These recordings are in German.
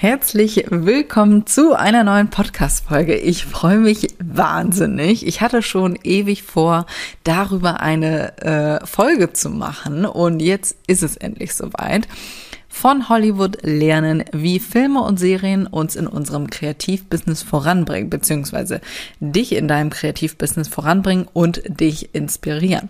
Herzlich willkommen zu einer neuen Podcast-Folge. Ich freue mich wahnsinnig. Ich hatte schon ewig vor, darüber eine äh, Folge zu machen und jetzt ist es endlich soweit. Von Hollywood lernen, wie Filme und Serien uns in unserem Kreativbusiness voranbringen, beziehungsweise dich in deinem Kreativbusiness voranbringen und dich inspirieren.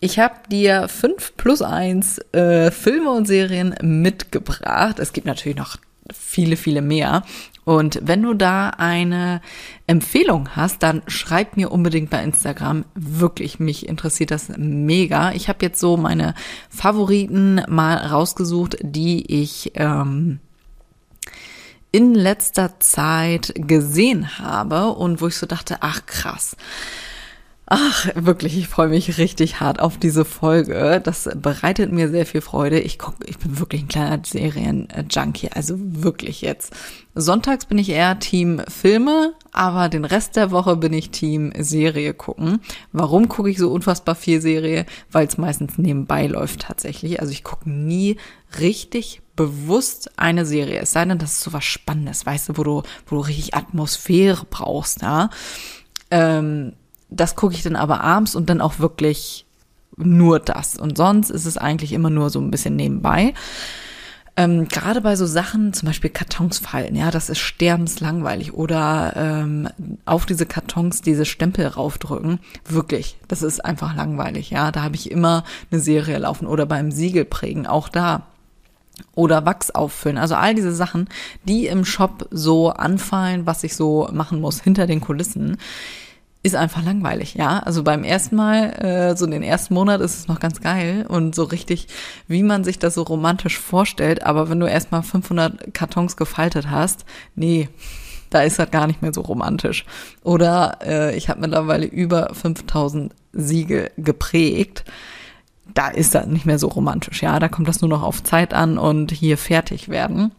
Ich habe dir fünf plus eins äh, Filme und Serien mitgebracht. Es gibt natürlich noch viele, viele mehr. Und wenn du da eine Empfehlung hast, dann schreib mir unbedingt bei Instagram. Wirklich, mich interessiert das mega. Ich habe jetzt so meine Favoriten mal rausgesucht, die ich ähm, in letzter Zeit gesehen habe und wo ich so dachte, ach krass. Ach, wirklich, ich freue mich richtig hart auf diese Folge. Das bereitet mir sehr viel Freude. Ich guck, ich bin wirklich ein kleiner Serien-Junkie, also wirklich jetzt. Sonntags bin ich eher Team Filme, aber den Rest der Woche bin ich Team Serie gucken. Warum gucke ich so unfassbar viel Serie? Weil es meistens nebenbei läuft tatsächlich. Also ich gucke nie richtig bewusst eine Serie. Es sei denn, das ist so was Spannendes, weißt du, wo du, wo du richtig Atmosphäre brauchst, ja. Ähm, das gucke ich dann aber abends und dann auch wirklich nur das. Und sonst ist es eigentlich immer nur so ein bisschen nebenbei. Ähm, Gerade bei so Sachen, zum Beispiel Kartons fallen, ja, das ist sterbenslangweilig. Oder ähm, auf diese Kartons diese Stempel raufdrücken. Wirklich, das ist einfach langweilig, ja. Da habe ich immer eine Serie laufen. Oder beim Siegel prägen, auch da oder Wachs auffüllen. Also all diese Sachen, die im Shop so anfallen, was ich so machen muss hinter den Kulissen ist einfach langweilig, ja. Also beim ersten Mal, äh, so den ersten Monat ist es noch ganz geil und so richtig, wie man sich das so romantisch vorstellt. Aber wenn du erstmal 500 Kartons gefaltet hast, nee, da ist das gar nicht mehr so romantisch. Oder äh, ich habe mittlerweile über 5000 Siegel geprägt. Da ist das nicht mehr so romantisch, ja. Da kommt das nur noch auf Zeit an und hier fertig werden.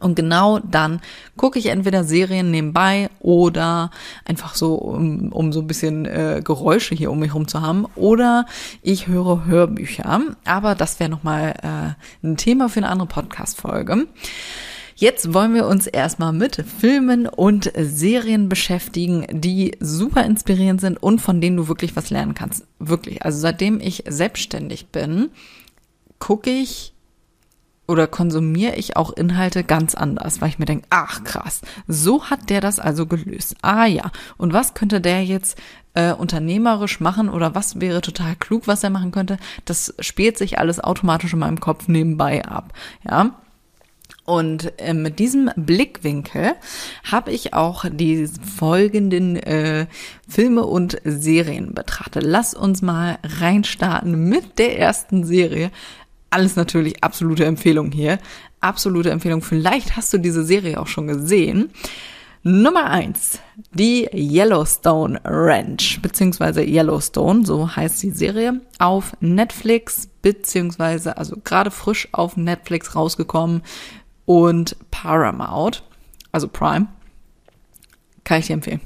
Und genau dann gucke ich entweder Serien nebenbei oder einfach so, um, um so ein bisschen äh, Geräusche hier um mich herum zu haben. Oder ich höre Hörbücher. Aber das wäre nochmal äh, ein Thema für eine andere Podcast-Folge. Jetzt wollen wir uns erstmal mit Filmen und Serien beschäftigen, die super inspirierend sind und von denen du wirklich was lernen kannst. Wirklich. Also seitdem ich selbstständig bin, gucke ich oder konsumiere ich auch Inhalte ganz anders, weil ich mir denke, ach krass, so hat der das also gelöst. Ah ja, und was könnte der jetzt äh, unternehmerisch machen oder was wäre total klug, was er machen könnte? Das spielt sich alles automatisch in meinem Kopf nebenbei ab, ja. Und äh, mit diesem Blickwinkel habe ich auch die folgenden äh, Filme und Serien betrachtet. Lass uns mal reinstarten mit der ersten Serie. Alles natürlich absolute Empfehlung hier. Absolute Empfehlung. Vielleicht hast du diese Serie auch schon gesehen. Nummer eins, die Yellowstone Ranch, beziehungsweise Yellowstone, so heißt die Serie, auf Netflix, beziehungsweise, also gerade frisch auf Netflix rausgekommen und Paramount, also Prime, kann ich dir empfehlen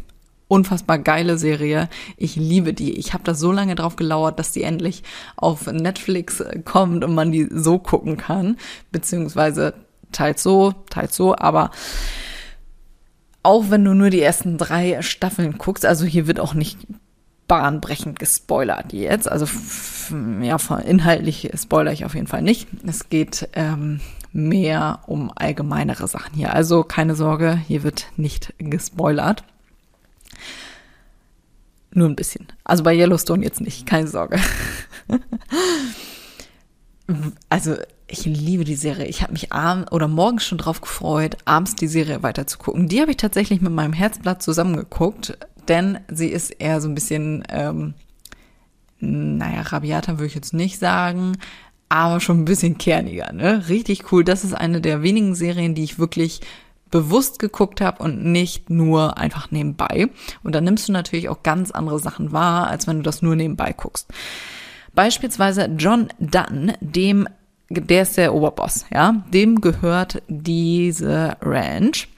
unfassbar geile Serie. Ich liebe die. Ich habe da so lange drauf gelauert, dass die endlich auf Netflix äh, kommt und man die so gucken kann. Beziehungsweise teils so, teils so, aber auch wenn du nur die ersten drei Staffeln guckst, also hier wird auch nicht bahnbrechend gespoilert jetzt. Also ja, inhaltlich spoiler ich auf jeden Fall nicht. Es geht ähm, mehr um allgemeinere Sachen hier. Also keine Sorge, hier wird nicht gespoilert. Nur ein bisschen. Also bei Yellowstone jetzt nicht, keine Sorge. also ich liebe die Serie. Ich habe mich abends oder morgens schon drauf gefreut, abends die Serie weiter zu gucken. Die habe ich tatsächlich mit meinem Herzblatt zusammengeguckt, denn sie ist eher so ein bisschen, ähm, naja, rabiater würde ich jetzt nicht sagen, aber schon ein bisschen kerniger, ne? Richtig cool. Das ist eine der wenigen Serien, die ich wirklich bewusst geguckt habe und nicht nur einfach nebenbei. Und dann nimmst du natürlich auch ganz andere Sachen wahr, als wenn du das nur nebenbei guckst. Beispielsweise John Dutton, dem, der ist der Oberboss, ja, dem gehört diese Ranch.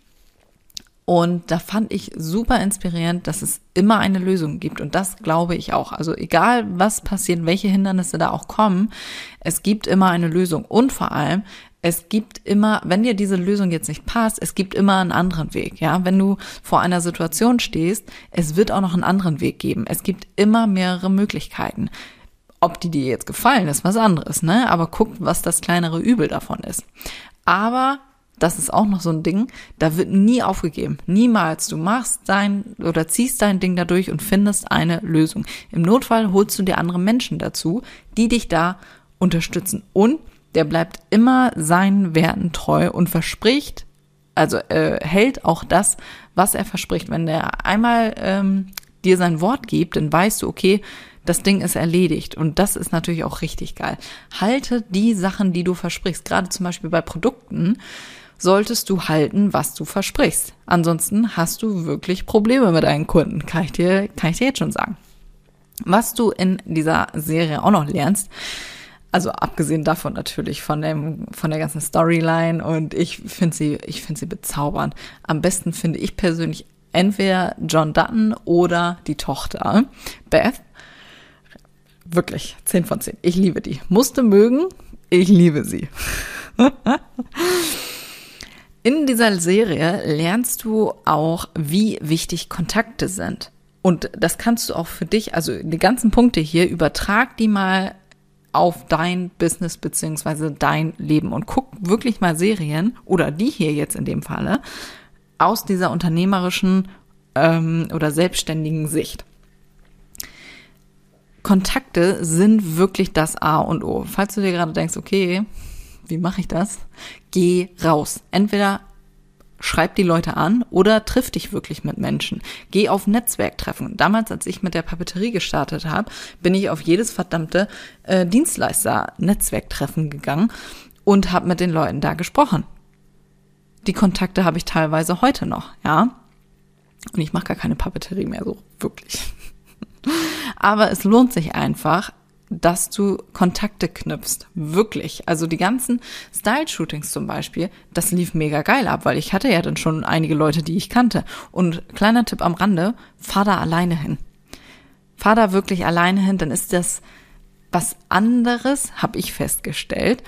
Und da fand ich super inspirierend, dass es immer eine Lösung gibt. Und das glaube ich auch. Also egal, was passiert, welche Hindernisse da auch kommen, es gibt immer eine Lösung. Und vor allem, es gibt immer, wenn dir diese Lösung jetzt nicht passt, es gibt immer einen anderen Weg, ja. Wenn du vor einer Situation stehst, es wird auch noch einen anderen Weg geben. Es gibt immer mehrere Möglichkeiten. Ob die dir jetzt gefallen, ist was anderes, ne? Aber guck, was das kleinere Übel davon ist. Aber das ist auch noch so ein Ding, da wird nie aufgegeben. Niemals. Du machst dein oder ziehst dein Ding dadurch und findest eine Lösung. Im Notfall holst du dir andere Menschen dazu, die dich da unterstützen. Und der bleibt immer seinen Werten treu und verspricht, also äh, hält auch das, was er verspricht. Wenn der einmal ähm, dir sein Wort gibt, dann weißt du, okay, das Ding ist erledigt. Und das ist natürlich auch richtig geil. Halte die Sachen, die du versprichst, gerade zum Beispiel bei Produkten, solltest du halten, was du versprichst. Ansonsten hast du wirklich Probleme mit deinen Kunden, kann ich dir, kann ich dir jetzt schon sagen. Was du in dieser Serie auch noch lernst, also abgesehen davon natürlich von dem, von der ganzen Storyline und ich finde sie, ich finde sie bezaubernd. Am besten finde ich persönlich entweder John Dutton oder die Tochter Beth. Wirklich, 10 von 10. Ich liebe die. Musste mögen, ich liebe sie. In dieser Serie lernst du auch, wie wichtig Kontakte sind. Und das kannst du auch für dich, also die ganzen Punkte hier, übertrag die mal auf dein Business beziehungsweise dein Leben und guck wirklich mal Serien oder die hier jetzt in dem Falle aus dieser unternehmerischen ähm, oder selbstständigen Sicht. Kontakte sind wirklich das A und O. Falls du dir gerade denkst, okay, wie mache ich das? Geh raus. Entweder schreib die Leute an oder triff dich wirklich mit Menschen. Geh auf Netzwerktreffen. Damals, als ich mit der Papeterie gestartet habe, bin ich auf jedes verdammte äh, Dienstleister-Netzwerktreffen gegangen und habe mit den Leuten da gesprochen. Die Kontakte habe ich teilweise heute noch, ja. Und ich mache gar keine Papeterie mehr so wirklich. Aber es lohnt sich einfach, dass du Kontakte knüpfst. Wirklich. Also die ganzen Style-Shootings zum Beispiel, das lief mega geil ab, weil ich hatte ja dann schon einige Leute, die ich kannte. Und kleiner Tipp am Rande, fahr da alleine hin. Fahr da wirklich alleine hin, dann ist das was anderes, habe ich festgestellt,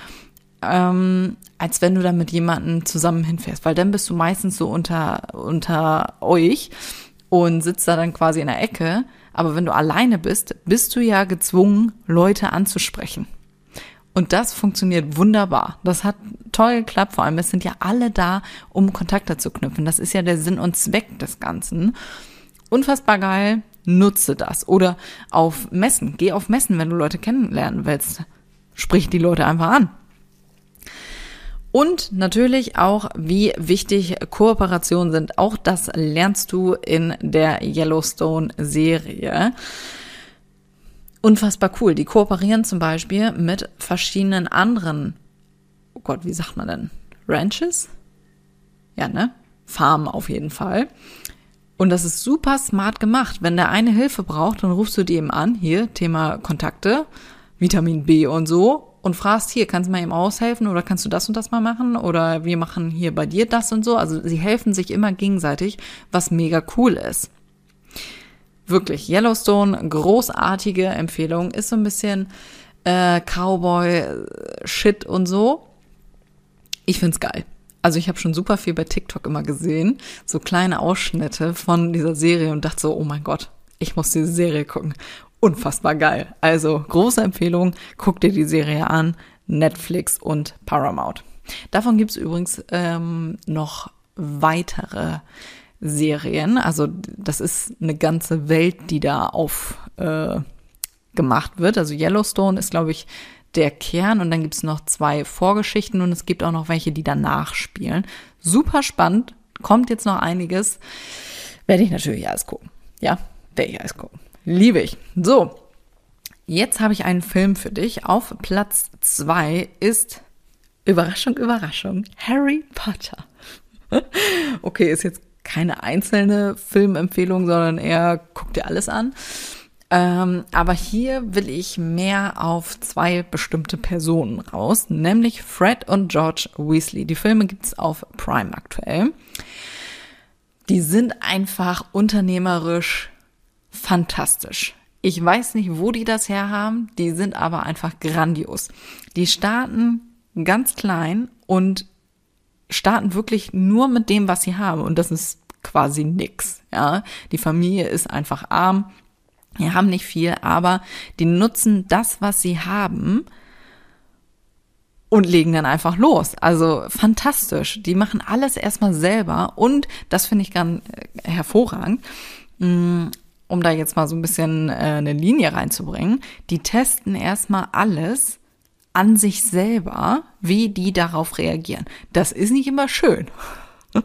ähm, als wenn du da mit jemandem zusammen hinfährst, weil dann bist du meistens so unter, unter euch und sitzt da dann quasi in der Ecke aber wenn du alleine bist, bist du ja gezwungen, Leute anzusprechen. Und das funktioniert wunderbar. Das hat toll geklappt. Vor allem, es sind ja alle da, um Kontakte zu knüpfen. Das ist ja der Sinn und Zweck des Ganzen. Unfassbar geil. Nutze das. Oder auf Messen. Geh auf Messen, wenn du Leute kennenlernen willst. Sprich die Leute einfach an. Und natürlich auch, wie wichtig Kooperationen sind. Auch das lernst du in der Yellowstone-Serie. Unfassbar cool. Die kooperieren zum Beispiel mit verschiedenen anderen, oh Gott, wie sagt man denn? Ranches? Ja, ne? Farmen auf jeden Fall. Und das ist super smart gemacht. Wenn der eine Hilfe braucht, dann rufst du die eben an. Hier, Thema Kontakte, Vitamin B und so und fragst, hier, kannst du mal ihm aushelfen oder kannst du das und das mal machen oder wir machen hier bei dir das und so. Also sie helfen sich immer gegenseitig, was mega cool ist. Wirklich, Yellowstone, großartige Empfehlung, ist so ein bisschen äh, Cowboy-Shit und so. Ich find's geil. Also ich habe schon super viel bei TikTok immer gesehen, so kleine Ausschnitte von dieser Serie und dachte so, oh mein Gott, ich muss diese Serie gucken unfassbar geil. Also große Empfehlung, guck dir die Serie an, Netflix und Paramount. Davon gibt's übrigens ähm, noch weitere Serien. Also das ist eine ganze Welt, die da auf äh, gemacht wird. Also Yellowstone ist, glaube ich, der Kern und dann gibt's noch zwei Vorgeschichten und es gibt auch noch welche, die danach spielen. Super spannend, kommt jetzt noch einiges. Werde ich natürlich alles gucken. Ja, werde ich alles gucken. Liebe ich. So, jetzt habe ich einen Film für dich. Auf Platz zwei ist Überraschung, Überraschung, Harry Potter. okay, ist jetzt keine einzelne Filmempfehlung, sondern eher guck dir alles an. Ähm, aber hier will ich mehr auf zwei bestimmte Personen raus, nämlich Fred und George Weasley. Die Filme gibt's auf Prime aktuell. Die sind einfach unternehmerisch fantastisch. Ich weiß nicht, wo die das herhaben, die sind aber einfach grandios. Die starten ganz klein und starten wirklich nur mit dem, was sie haben. Und das ist quasi nix. Ja, die Familie ist einfach arm. Die haben nicht viel, aber die nutzen das, was sie haben und legen dann einfach los. Also fantastisch. Die machen alles erstmal selber und das finde ich ganz äh, hervorragend. Um da jetzt mal so ein bisschen äh, eine Linie reinzubringen, die testen erstmal alles an sich selber, wie die darauf reagieren. Das ist nicht immer schön.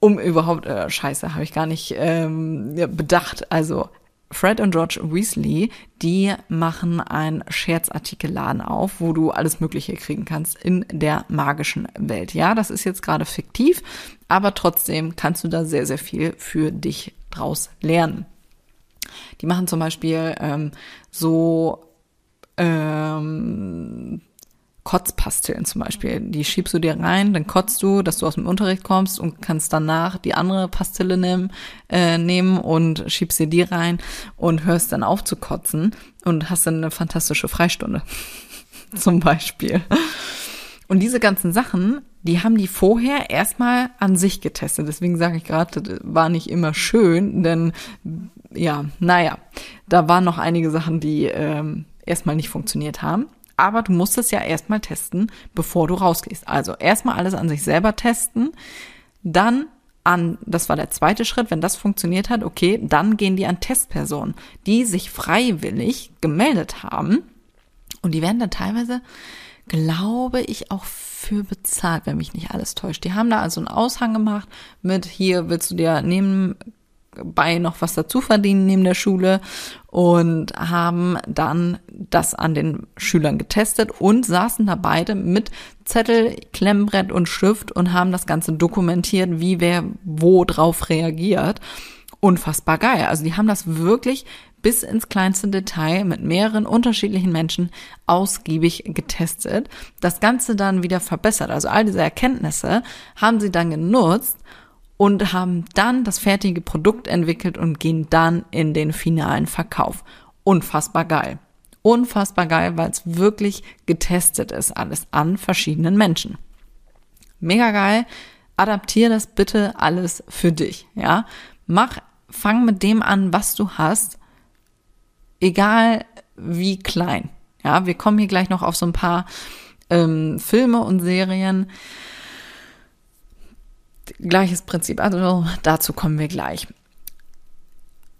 um überhaupt, äh, scheiße, habe ich gar nicht ähm, bedacht. Also Fred und George Weasley, die machen einen Scherzartikelladen auf, wo du alles Mögliche kriegen kannst in der magischen Welt. Ja, das ist jetzt gerade fiktiv, aber trotzdem kannst du da sehr, sehr viel für dich draus lernen. Die machen zum Beispiel ähm, so ähm, Kotzpastillen zum Beispiel. Die schiebst du dir rein, dann kotzt du, dass du aus dem Unterricht kommst und kannst danach die andere Pastille nehmen, äh, nehmen und schiebst dir die rein und hörst dann auf zu kotzen und hast dann eine fantastische Freistunde. zum Beispiel. Und diese ganzen Sachen, die haben die vorher erstmal an sich getestet. Deswegen sage ich gerade, war nicht immer schön, denn ja, naja, da waren noch einige Sachen, die ähm, erstmal nicht funktioniert haben. Aber du musst es ja erstmal testen, bevor du rausgehst. Also erstmal alles an sich selber testen, dann an, das war der zweite Schritt, wenn das funktioniert hat, okay, dann gehen die an Testpersonen, die sich freiwillig gemeldet haben. Und die werden dann teilweise, glaube ich, auch für bezahlt, wenn mich nicht alles täuscht. Die haben da also einen Aushang gemacht mit, hier willst du dir neben bei noch was dazu verdienen neben der Schule und haben dann das an den Schülern getestet und saßen da beide mit Zettel, Klemmbrett und Stift und haben das Ganze dokumentiert, wie wer wo drauf reagiert. Unfassbar geil. Also die haben das wirklich bis ins kleinste Detail mit mehreren unterschiedlichen Menschen ausgiebig getestet. Das Ganze dann wieder verbessert. Also all diese Erkenntnisse haben sie dann genutzt, und haben dann das fertige Produkt entwickelt und gehen dann in den finalen Verkauf. Unfassbar geil. Unfassbar geil, weil es wirklich getestet ist, alles an verschiedenen Menschen. Mega geil. Adaptier das bitte alles für dich, ja. Mach, fang mit dem an, was du hast, egal wie klein. Ja, wir kommen hier gleich noch auf so ein paar ähm, Filme und Serien, Gleiches Prinzip. Also dazu kommen wir gleich.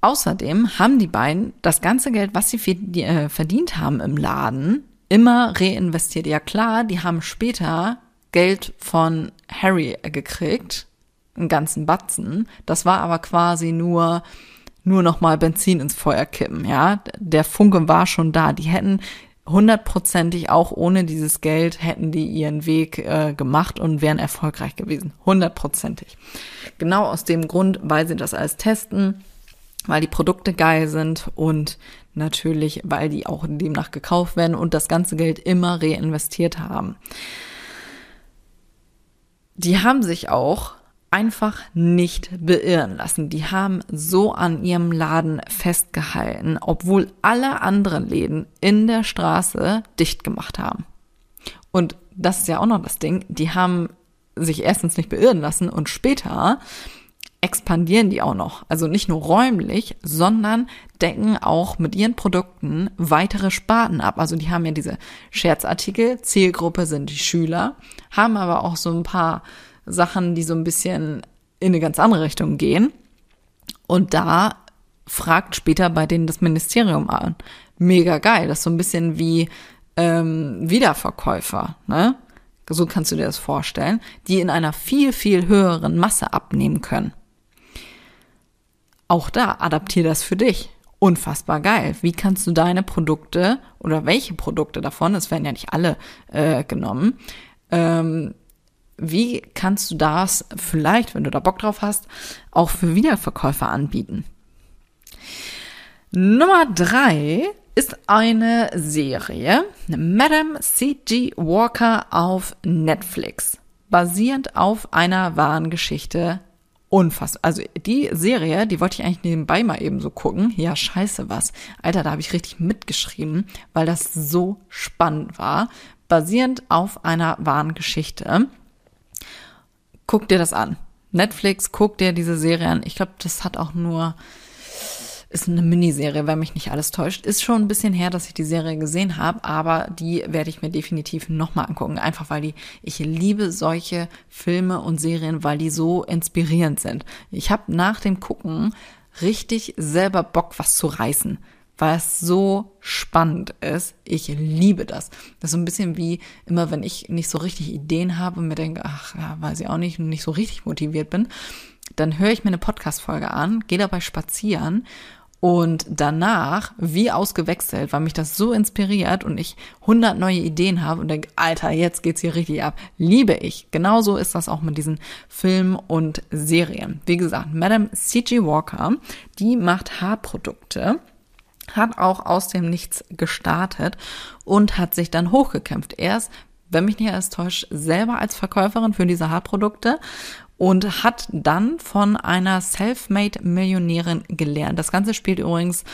Außerdem haben die beiden das ganze Geld, was sie äh, verdient haben im Laden, immer reinvestiert. Ja klar, die haben später Geld von Harry gekriegt, einen ganzen Batzen. Das war aber quasi nur nur noch mal Benzin ins Feuer kippen. Ja, der Funke war schon da. Die hätten hundertprozentig auch ohne dieses Geld hätten die ihren Weg äh, gemacht und wären erfolgreich gewesen. Hundertprozentig. Genau aus dem Grund, weil sie das alles testen, weil die Produkte geil sind und natürlich, weil die auch demnach gekauft werden und das ganze Geld immer reinvestiert haben. Die haben sich auch einfach nicht beirren lassen. Die haben so an ihrem Laden festgehalten, obwohl alle anderen Läden in der Straße dicht gemacht haben. Und das ist ja auch noch das Ding, die haben sich erstens nicht beirren lassen und später expandieren die auch noch. Also nicht nur räumlich, sondern decken auch mit ihren Produkten weitere Sparten ab. Also die haben ja diese Scherzartikel, Zielgruppe sind die Schüler, haben aber auch so ein paar Sachen, die so ein bisschen in eine ganz andere Richtung gehen. Und da fragt später bei denen das Ministerium an. Mega geil. Das ist so ein bisschen wie ähm, Wiederverkäufer, ne? So kannst du dir das vorstellen, die in einer viel, viel höheren Masse abnehmen können. Auch da adaptier das für dich. Unfassbar geil. Wie kannst du deine Produkte oder welche Produkte davon, es werden ja nicht alle äh, genommen, ähm, wie kannst du das vielleicht, wenn du da Bock drauf hast, auch für Wiederverkäufer anbieten? Nummer drei ist eine Serie, Madame C.G. Walker auf Netflix, basierend auf einer wahren Geschichte. Unfassbar. Also die Serie, die wollte ich eigentlich nebenbei mal eben so gucken. Ja, scheiße was. Alter, da habe ich richtig mitgeschrieben, weil das so spannend war. Basierend auf einer wahren Geschichte. Guck dir das an. Netflix, guck dir diese Serie an. Ich glaube, das hat auch nur ist eine Miniserie, wenn mich nicht alles täuscht. Ist schon ein bisschen her, dass ich die Serie gesehen habe, aber die werde ich mir definitiv nochmal angucken. Einfach weil die, ich liebe solche Filme und Serien, weil die so inspirierend sind. Ich habe nach dem Gucken richtig selber Bock, was zu reißen weil es so spannend ist. Ich liebe das. Das ist so ein bisschen wie immer, wenn ich nicht so richtig Ideen habe und mir denke, ach ja, weiß ich auch nicht, nicht so richtig motiviert bin, dann höre ich mir eine Podcast-Folge an, gehe dabei spazieren und danach, wie ausgewechselt, weil mich das so inspiriert und ich hundert neue Ideen habe und denke, Alter, jetzt geht's hier richtig ab. Liebe ich. Genauso ist das auch mit diesen Filmen und Serien. Wie gesagt, Madame C.G. Walker, die macht Haarprodukte hat auch aus dem Nichts gestartet und hat sich dann hochgekämpft. Erst, wenn mich nicht alles täuscht, selber als Verkäuferin für diese Haarprodukte und hat dann von einer Selfmade-Millionärin gelernt. Das Ganze spielt übrigens,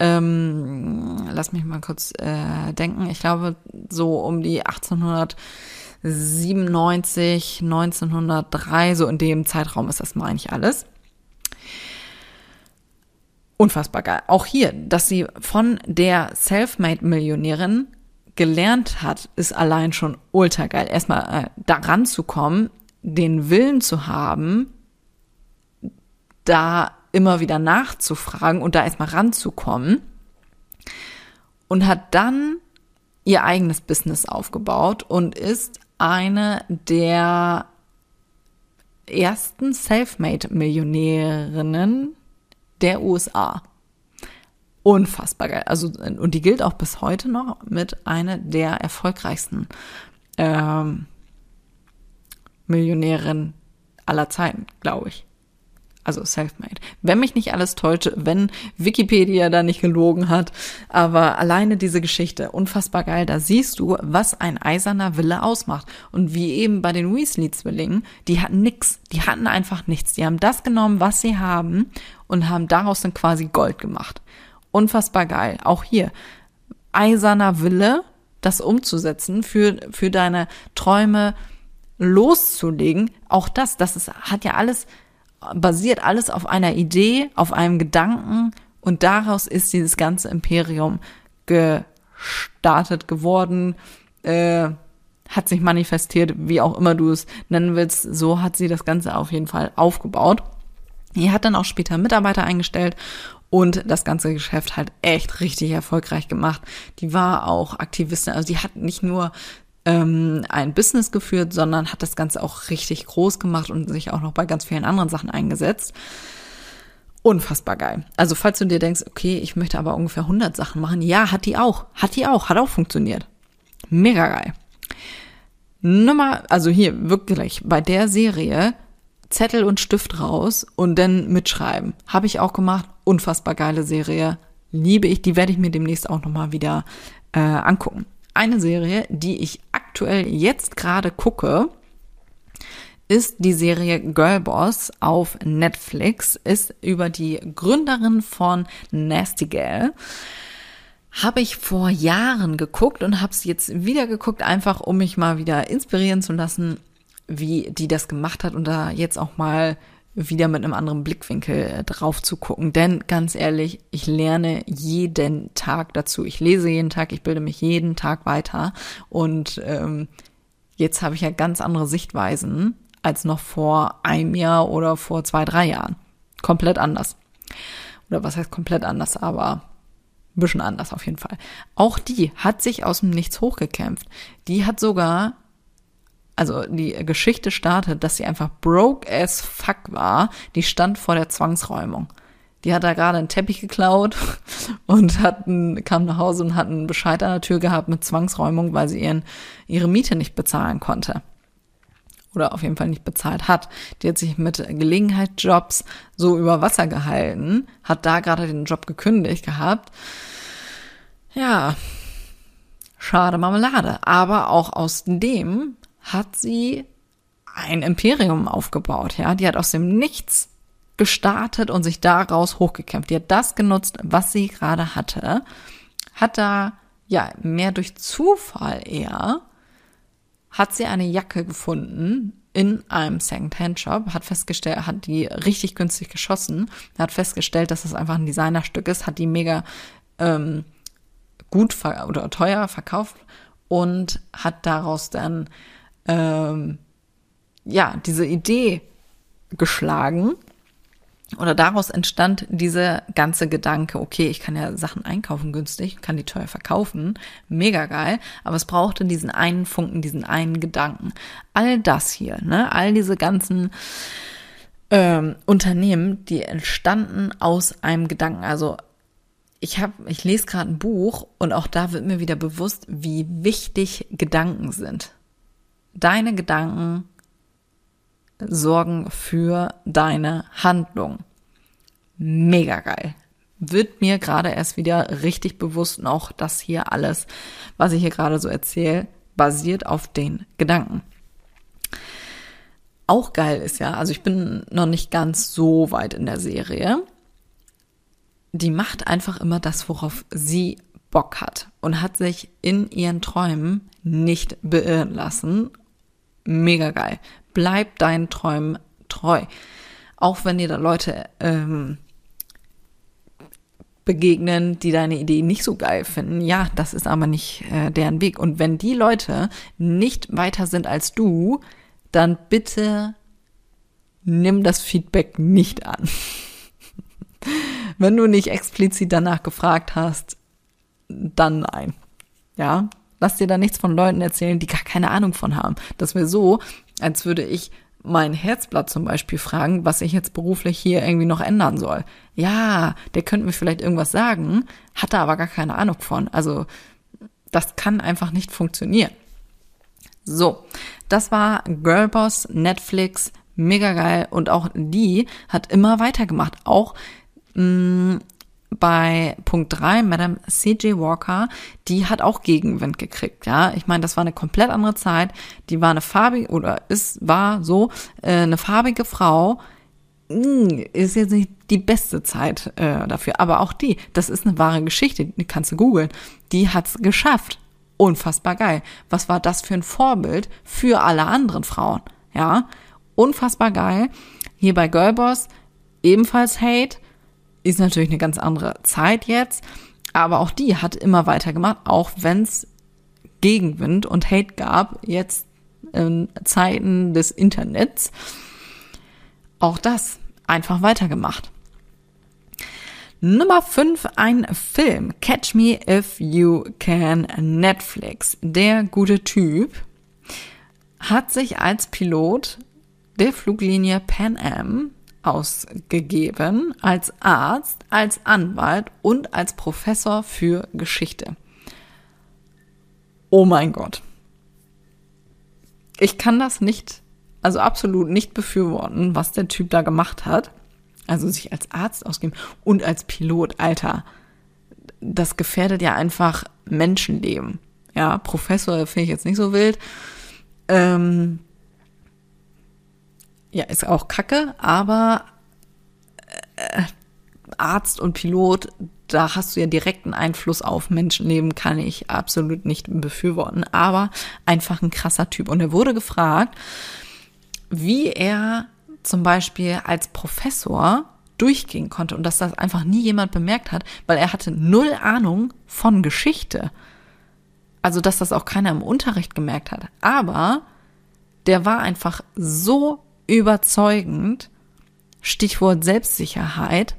ähm, lass mich mal kurz äh, denken, ich glaube so um die 1897, 1903, so in dem Zeitraum ist das, meine ich, alles. Unfassbar geil. Auch hier, dass sie von der Selfmade-Millionärin gelernt hat, ist allein schon ultra geil. Erstmal äh, daran zu kommen, den Willen zu haben, da immer wieder nachzufragen und da erstmal ranzukommen und hat dann ihr eigenes Business aufgebaut und ist eine der ersten Selfmade-Millionärinnen der USA. Unfassbar geil. Also, und die gilt auch bis heute noch mit einer der erfolgreichsten ähm, Millionärin aller Zeiten, glaube ich. Also self-made. Wenn mich nicht alles täuscht, wenn Wikipedia da nicht gelogen hat, aber alleine diese Geschichte, unfassbar geil, da siehst du, was ein eiserner Wille ausmacht. Und wie eben bei den Weasley-Zwillingen, die hatten nix, die hatten einfach nichts. Die haben das genommen, was sie haben und haben daraus dann quasi Gold gemacht. Unfassbar geil. Auch hier, eiserner Wille, das umzusetzen für, für deine Träume, loszulegen, auch das, das ist, hat ja alles, basiert alles auf einer Idee, auf einem Gedanken und daraus ist dieses ganze Imperium gestartet geworden, äh, hat sich manifestiert, wie auch immer du es nennen willst, so hat sie das Ganze auf jeden Fall aufgebaut. Die hat dann auch später Mitarbeiter eingestellt und das ganze Geschäft halt echt richtig erfolgreich gemacht. Die war auch Aktivistin, also die hat nicht nur ähm, ein Business geführt, sondern hat das Ganze auch richtig groß gemacht und sich auch noch bei ganz vielen anderen Sachen eingesetzt. Unfassbar geil. Also falls du dir denkst, okay, ich möchte aber ungefähr 100 Sachen machen, ja, hat die auch, hat die auch, hat auch funktioniert. Mega geil. Nummer, also hier wirklich bei der Serie Zettel und Stift raus und dann mitschreiben. Habe ich auch gemacht. Unfassbar geile Serie. Liebe ich. Die werde ich mir demnächst auch nochmal wieder äh, angucken eine Serie, die ich aktuell jetzt gerade gucke, ist die Serie Girlboss auf Netflix, ist über die Gründerin von Nasty Gal. Habe ich vor Jahren geguckt und habe es jetzt wieder geguckt, einfach um mich mal wieder inspirieren zu lassen, wie die das gemacht hat und da jetzt auch mal wieder mit einem anderen Blickwinkel äh, drauf zu gucken. Denn ganz ehrlich, ich lerne jeden Tag dazu. Ich lese jeden Tag, ich bilde mich jeden Tag weiter. Und ähm, jetzt habe ich ja ganz andere Sichtweisen als noch vor einem Jahr oder vor zwei, drei Jahren. Komplett anders. Oder was heißt komplett anders, aber ein bisschen anders auf jeden Fall. Auch die hat sich aus dem Nichts hochgekämpft. Die hat sogar also die Geschichte startet, dass sie einfach broke as fuck war. Die stand vor der Zwangsräumung. Die hat da gerade einen Teppich geklaut und hat einen, kam nach Hause und hat einen Bescheid an der Tür gehabt mit Zwangsräumung, weil sie ihren, ihre Miete nicht bezahlen konnte. oder auf jeden Fall nicht bezahlt hat. Die hat sich mit Gelegenheitsjobs so über Wasser gehalten, hat da gerade den Job gekündigt gehabt. Ja, schade Marmelade. Aber auch aus dem hat sie ein Imperium aufgebaut, ja. Die hat aus dem Nichts gestartet und sich daraus hochgekämpft. Die hat das genutzt, was sie gerade hatte, hat da ja mehr durch Zufall eher hat sie eine Jacke gefunden in einem Secondhand-Shop, hat festgestellt, hat die richtig günstig geschossen, hat festgestellt, dass das einfach ein Designerstück ist, hat die mega ähm, gut oder teuer verkauft und hat daraus dann ähm, ja diese Idee geschlagen oder daraus entstand dieser ganze Gedanke, okay, ich kann ja Sachen einkaufen günstig, kann die teuer verkaufen, mega geil, aber es brauchte diesen einen Funken, diesen einen Gedanken. All das hier, ne, all diese ganzen ähm, Unternehmen, die entstanden aus einem Gedanken. Also ich habe, ich lese gerade ein Buch und auch da wird mir wieder bewusst, wie wichtig Gedanken sind. Deine Gedanken sorgen für deine Handlung. Mega geil. Wird mir gerade erst wieder richtig bewusst und auch das hier alles, was ich hier gerade so erzähle, basiert auf den Gedanken. Auch geil ist ja, also ich bin noch nicht ganz so weit in der Serie. Die macht einfach immer das, worauf sie Bock hat und hat sich in ihren Träumen nicht beirren lassen. Mega geil bleib deinen Träumen treu. Auch wenn dir da Leute ähm, begegnen, die deine Idee nicht so geil finden. Ja, das ist aber nicht äh, deren Weg. Und wenn die Leute nicht weiter sind als du, dann bitte nimm das Feedback nicht an. wenn du nicht explizit danach gefragt hast, dann nein. Ja, lass dir da nichts von Leuten erzählen, die gar keine Ahnung von haben. Das wäre so, als würde ich mein Herzblatt zum Beispiel fragen, was ich jetzt beruflich hier irgendwie noch ändern soll. Ja, der könnte mir vielleicht irgendwas sagen, hat da aber gar keine Ahnung von. Also das kann einfach nicht funktionieren. So, das war Girlboss, Netflix, mega geil und auch die hat immer weitergemacht. Auch mh, mm, bei Punkt 3, Madame C.J. Walker, die hat auch Gegenwind gekriegt, ja. Ich meine, das war eine komplett andere Zeit. Die war eine farbige, oder ist, war so, äh, eine farbige Frau. Hm, ist jetzt nicht die beste Zeit äh, dafür. Aber auch die, das ist eine wahre Geschichte, die kannst du googeln. Die hat's geschafft. Unfassbar geil. Was war das für ein Vorbild für alle anderen Frauen, ja. Unfassbar geil. Hier bei Girlboss ebenfalls Hate ist natürlich eine ganz andere Zeit jetzt, aber auch die hat immer weitergemacht, auch wenn es Gegenwind und Hate gab, jetzt in Zeiten des Internets. Auch das einfach weitergemacht. Nummer 5, ein Film. Catch Me If You Can Netflix. Der gute Typ hat sich als Pilot der Fluglinie Pan Am ausgegeben als Arzt, als Anwalt und als Professor für Geschichte. Oh mein Gott. Ich kann das nicht, also absolut nicht befürworten, was der Typ da gemacht hat. Also sich als Arzt ausgeben und als Pilot, Alter. Das gefährdet ja einfach Menschenleben. Ja, Professor finde ich jetzt nicht so wild. Ähm, ja, ist auch kacke, aber äh, Arzt und Pilot, da hast du ja direkten Einfluss auf Menschenleben, kann ich absolut nicht befürworten, aber einfach ein krasser Typ. Und er wurde gefragt, wie er zum Beispiel als Professor durchgehen konnte und dass das einfach nie jemand bemerkt hat, weil er hatte null Ahnung von Geschichte. Also, dass das auch keiner im Unterricht gemerkt hat. Aber der war einfach so überzeugend, Stichwort Selbstsicherheit,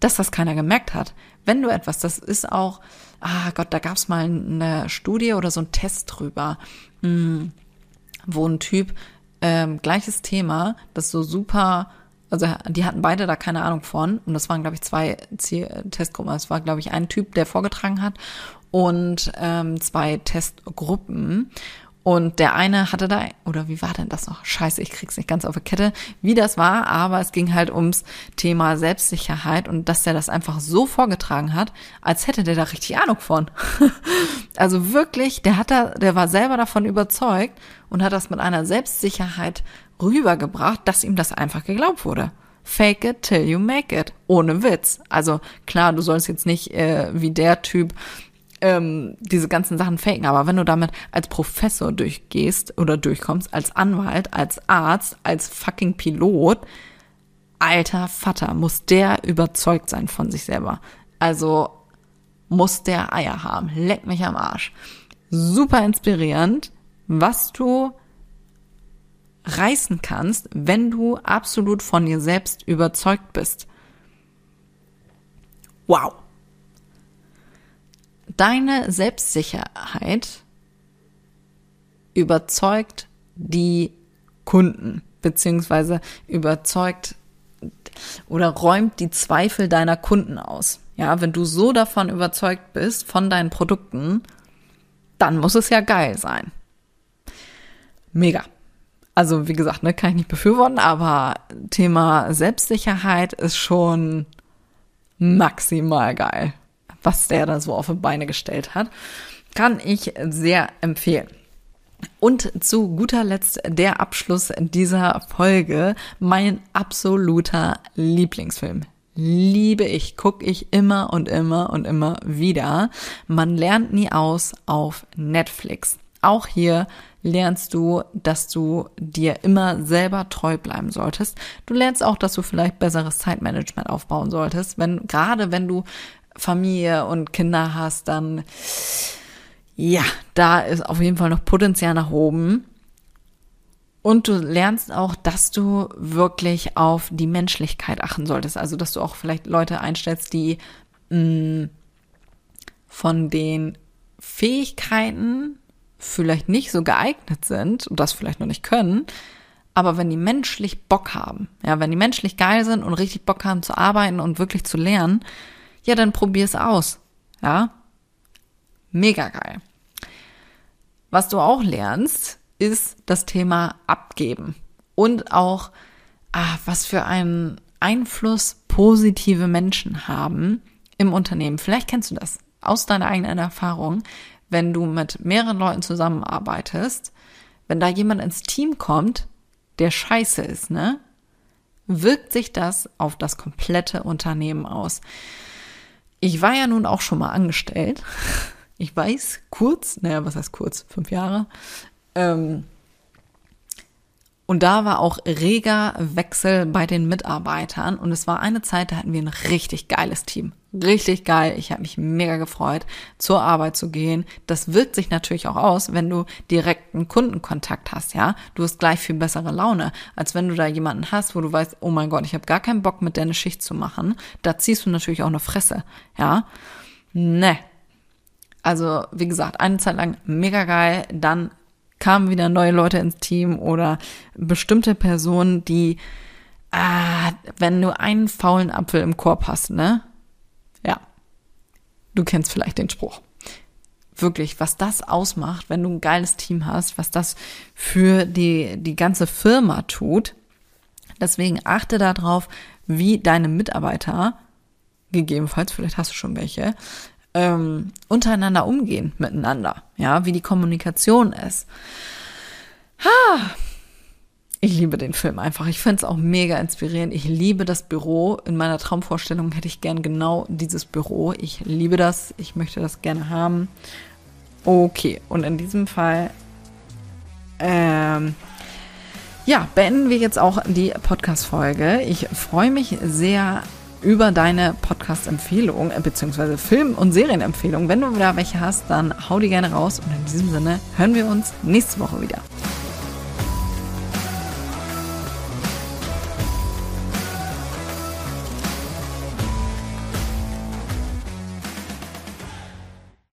dass das keiner gemerkt hat. Wenn du etwas, das ist auch, ah Gott, da gab es mal eine Studie oder so ein Test drüber, hm, wo ein Typ ähm, gleiches Thema, das so super, also die hatten beide da keine Ahnung von und das waren glaube ich zwei Testgruppen. Es war glaube ich ein Typ, der vorgetragen hat und ähm, zwei Testgruppen Und der eine hatte da, oder wie war denn das noch? Scheiße, ich krieg's nicht ganz auf die Kette, wie das war, aber es ging halt ums Thema Selbstsicherheit und dass der das einfach so vorgetragen hat, als hätte der da richtig Ahnung von. also wirklich, der hat da, der war selber davon überzeugt und hat das mit einer Selbstsicherheit rübergebracht, dass ihm das einfach geglaubt wurde. Fake it till you make it. Ohne Witz. Also klar, du sollst jetzt nicht äh, wie der Typ ähm, diese ganzen Sachen faken. Aber wenn du damit als Professor durchgehst oder durchkommst, als Anwalt, als Arzt, als fucking Pilot, alter Vater, muss der überzeugt sein von sich selber. Also muss der Eier haben. Leck mich am Arsch. Super inspirierend, was du reißen kannst, wenn du absolut von dir selbst überzeugt bist. Wow. Deine Selbstsicherheit überzeugt die Kunden, beziehungsweise überzeugt oder räumt die Zweifel deiner Kunden aus. Ja, wenn du so davon überzeugt bist von deinen Produkten, dann muss es ja geil sein. Mega. Also, wie gesagt, ne, kann ich nicht befürworten, aber Thema Selbstsicherheit ist schon maximal geil was der da so auf die Beine gestellt hat. Kann ich sehr empfehlen. Und zu guter Letzt der Abschluss dieser Folge, mein absoluter Lieblingsfilm. Liebe ich, gucke ich immer und immer und immer wieder. Man lernt nie aus auf Netflix. Auch hier lernst du, dass du dir immer selber treu bleiben solltest. Du lernst auch, dass du vielleicht besseres Zeitmanagement aufbauen solltest, wenn gerade wenn du Familie und Kinder hast, dann ja, da ist auf jeden Fall noch Potenzial nach oben. Und du lernst auch, dass du wirklich auf die Menschlichkeit achten solltest. Also, dass du auch vielleicht Leute einstellst, die mh, mm, von den Fähigkeiten vielleicht nicht so geeignet sind und das vielleicht noch nicht können, aber wenn die menschlich Bock haben, ja, wenn die menschlich geil sind und richtig Bock haben zu arbeiten und wirklich zu lernen, ja, dann probier's aus. Ja? Mega geil. Was du auch lernst, ist das Thema Abgeben und auch, ah, was für einen Einfluss positive Menschen haben im Unternehmen. Vielleicht kennst du das aus deiner eigenen Erfahrung, wenn du mit mehreren Leuten zusammenarbeitest, wenn da jemand ins Team kommt, der scheiße ist, ne? Wirkt sich das auf das komplette Unternehmen aus. Ich war ja nun auch schon mal angestellt. Ich weiß, kurz, naja, was heißt kurz? Fünf Jahre. Ähm, und da war auch reger Wechsel bei den Mitarbeitern. Und es war eine Zeit, da hatten wir ein richtig geiles Team. Richtig geil. Ich habe mich mega gefreut, zur Arbeit zu gehen. Das wirkt sich natürlich auch aus, wenn du direkten Kundenkontakt hast, ja. Du hast gleich viel bessere Laune, als wenn du da jemanden hast, wo du weißt, oh mein Gott, ich habe gar keinen Bock, mit der eine Schicht zu machen. Da ziehst du natürlich auch eine Fresse, ja. Ne. Also, wie gesagt, eine Zeit lang mega geil. Dann kamen wieder neue Leute ins Team oder bestimmte Personen, die, ah, wenn du einen faulen Apfel im Korb hast, ne? Ja. Du kennst vielleicht den Spruch. Wirklich, was das ausmacht, wenn du ein geiles Team hast, was das für die, die ganze Firma tut. Deswegen achte darauf, wie deine Mitarbeiter, gegebenenfalls, vielleicht hast du schon welche, ähm, untereinander umgehen miteinander, ja, wie die Kommunikation ist. Ha, ich liebe den Film einfach. Ich finde es auch mega inspirierend. Ich liebe das Büro. In meiner Traumvorstellung hätte ich gern genau dieses Büro. Ich liebe das. Ich möchte das gerne haben. Okay, und in diesem Fall, ähm, ja, beenden wir jetzt auch die Podcast-Folge. Ich freue mich sehr über deine Podcast-Empfehlung, äh, beziehungsweise Film- und Serienempfehlung. Wenn du da welche hast, dann hau die gerne raus. Und in diesem Sinne hören wir uns nächste Woche wieder.